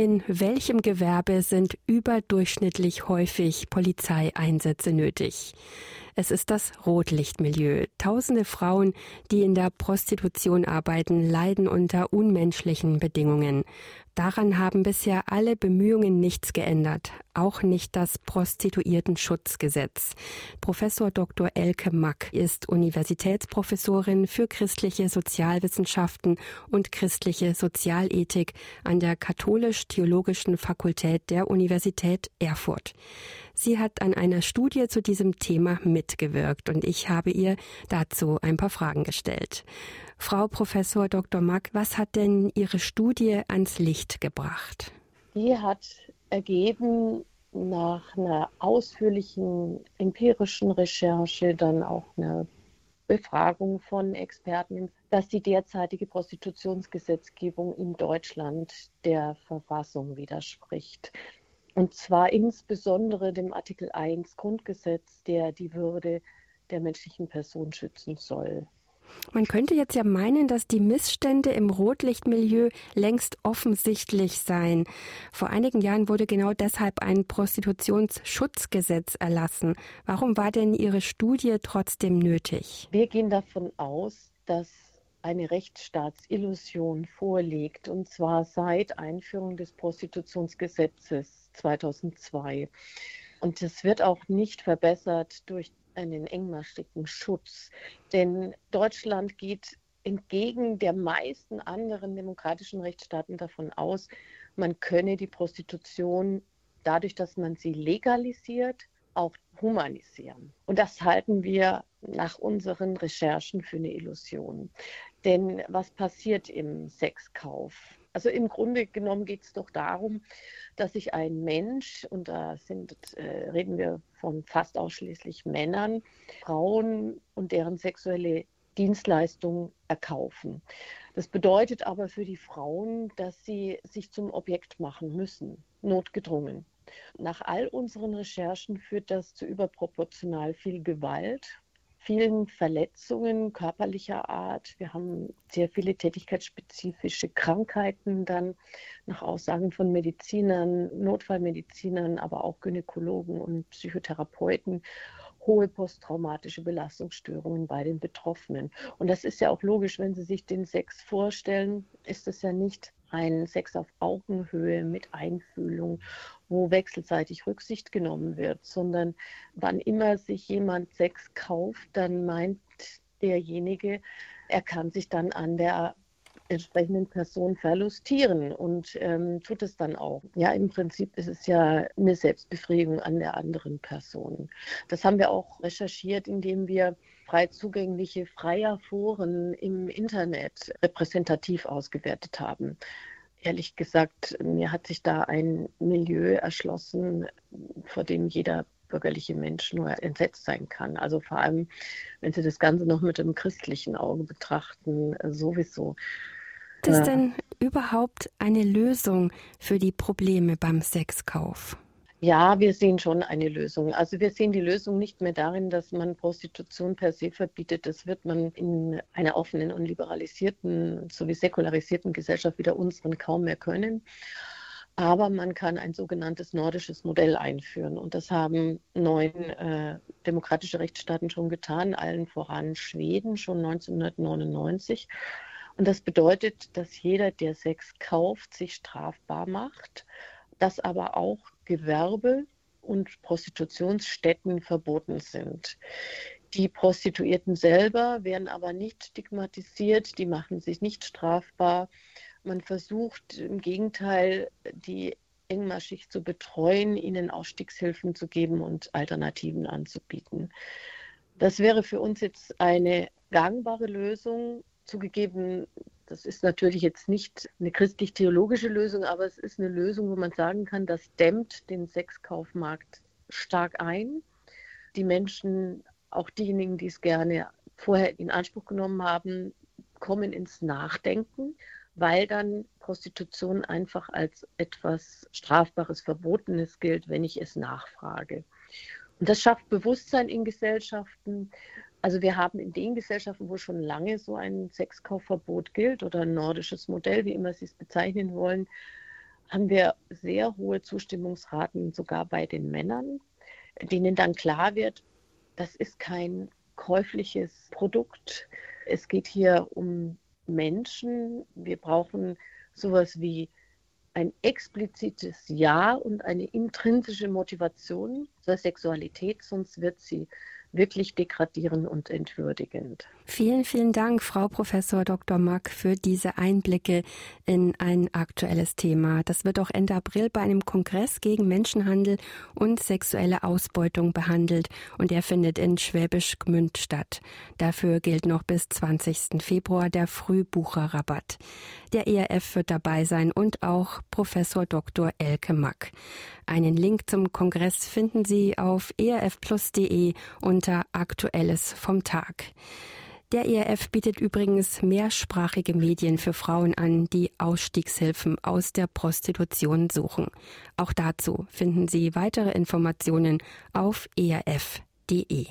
In welchem Gewerbe sind überdurchschnittlich häufig Polizeieinsätze nötig? Es ist das Rotlichtmilieu. Tausende Frauen, die in der Prostitution arbeiten, leiden unter unmenschlichen Bedingungen. Daran haben bisher alle Bemühungen nichts geändert, auch nicht das Prostituiertenschutzgesetz. Professor Dr. Elke Mack ist Universitätsprofessorin für christliche Sozialwissenschaften und christliche Sozialethik an der Katholisch-Theologischen Fakultät der Universität Erfurt. Sie hat an einer Studie zu diesem Thema mitgewirkt und ich habe ihr dazu ein paar Fragen gestellt. Frau Professor Dr. Mack, was hat denn Ihre Studie ans Licht gebracht? Die hat ergeben nach einer ausführlichen empirischen Recherche, dann auch einer Befragung von Experten, dass die derzeitige Prostitutionsgesetzgebung in Deutschland der Verfassung widerspricht. Und zwar insbesondere dem Artikel 1 Grundgesetz, der die Würde der menschlichen Person schützen soll. Man könnte jetzt ja meinen, dass die Missstände im Rotlichtmilieu längst offensichtlich seien. Vor einigen Jahren wurde genau deshalb ein Prostitutionsschutzgesetz erlassen. Warum war denn Ihre Studie trotzdem nötig? Wir gehen davon aus, dass eine Rechtsstaatsillusion vorliegt, und zwar seit Einführung des Prostitutionsgesetzes 2002. Und es wird auch nicht verbessert durch einen engmaschigen Schutz. Denn Deutschland geht entgegen der meisten anderen demokratischen Rechtsstaaten davon aus, man könne die Prostitution dadurch, dass man sie legalisiert, auch humanisieren. Und das halten wir nach unseren Recherchen für eine Illusion. Denn was passiert im Sexkauf? Also im Grunde genommen geht es doch darum, dass sich ein Mensch, und da sind, äh, reden wir von fast ausschließlich Männern, Frauen und deren sexuelle Dienstleistungen erkaufen. Das bedeutet aber für die Frauen, dass sie sich zum Objekt machen müssen, notgedrungen. Nach all unseren Recherchen führt das zu überproportional viel Gewalt vielen Verletzungen körperlicher Art. Wir haben sehr viele tätigkeitsspezifische Krankheiten dann nach Aussagen von Medizinern, Notfallmedizinern, aber auch Gynäkologen und Psychotherapeuten hohe posttraumatische Belastungsstörungen bei den Betroffenen. Und das ist ja auch logisch, wenn Sie sich den Sex vorstellen, ist es ja nicht ein Sex auf Augenhöhe mit Einfühlung, wo wechselseitig Rücksicht genommen wird, sondern wann immer sich jemand Sex kauft, dann meint derjenige, er kann sich dann an der entsprechenden Person verlustieren und ähm, tut es dann auch. Ja, im Prinzip ist es ja eine Selbstbefriedigung an der anderen Person. Das haben wir auch recherchiert, indem wir frei zugängliche freier Foren im Internet repräsentativ ausgewertet haben. Ehrlich gesagt, mir hat sich da ein Milieu erschlossen, vor dem jeder bürgerliche Mensch nur entsetzt sein kann. Also vor allem, wenn Sie das Ganze noch mit dem christlichen Auge betrachten, sowieso. Gibt es denn überhaupt eine Lösung für die Probleme beim Sexkauf? Ja, wir sehen schon eine Lösung. Also wir sehen die Lösung nicht mehr darin, dass man Prostitution per se verbietet. Das wird man in einer offenen und liberalisierten sowie säkularisierten Gesellschaft wie der unseren kaum mehr können. Aber man kann ein sogenanntes nordisches Modell einführen. Und das haben neun äh, demokratische Rechtsstaaten schon getan, allen voran Schweden schon 1999. Und das bedeutet, dass jeder, der Sex kauft, sich strafbar macht, dass aber auch Gewerbe und Prostitutionsstätten verboten sind. Die Prostituierten selber werden aber nicht stigmatisiert, die machen sich nicht strafbar. Man versucht im Gegenteil, die engmaschig zu betreuen, ihnen Ausstiegshilfen zu geben und Alternativen anzubieten. Das wäre für uns jetzt eine gangbare Lösung, Zugegeben, das ist natürlich jetzt nicht eine christlich-theologische Lösung, aber es ist eine Lösung, wo man sagen kann, das dämmt den Sexkaufmarkt stark ein. Die Menschen, auch diejenigen, die es gerne vorher in Anspruch genommen haben, kommen ins Nachdenken, weil dann Prostitution einfach als etwas Strafbares, Verbotenes gilt, wenn ich es nachfrage. Und das schafft Bewusstsein in Gesellschaften, also wir haben in den Gesellschaften, wo schon lange so ein Sexkaufverbot gilt oder ein nordisches Modell, wie immer Sie es bezeichnen wollen, haben wir sehr hohe Zustimmungsraten sogar bei den Männern, denen dann klar wird, das ist kein käufliches Produkt. Es geht hier um Menschen. Wir brauchen sowas wie ein explizites Ja und eine intrinsische Motivation zur Sexualität, sonst wird sie wirklich degradierend und entwürdigend. Vielen, vielen Dank, Frau Professor Dr. Mack, für diese Einblicke in ein aktuelles Thema. Das wird auch Ende April bei einem Kongress gegen Menschenhandel und sexuelle Ausbeutung behandelt und er findet in Schwäbisch Gmünd statt. Dafür gilt noch bis 20. Februar der Frühbucherrabatt. Der ERF wird dabei sein und auch Professor Dr. Elke Mack. Einen Link zum Kongress finden Sie auf erfplus.de unter Aktuelles vom Tag. Der ERF bietet übrigens mehrsprachige Medien für Frauen an, die Ausstiegshilfen aus der Prostitution suchen. Auch dazu finden Sie weitere Informationen auf erf.de.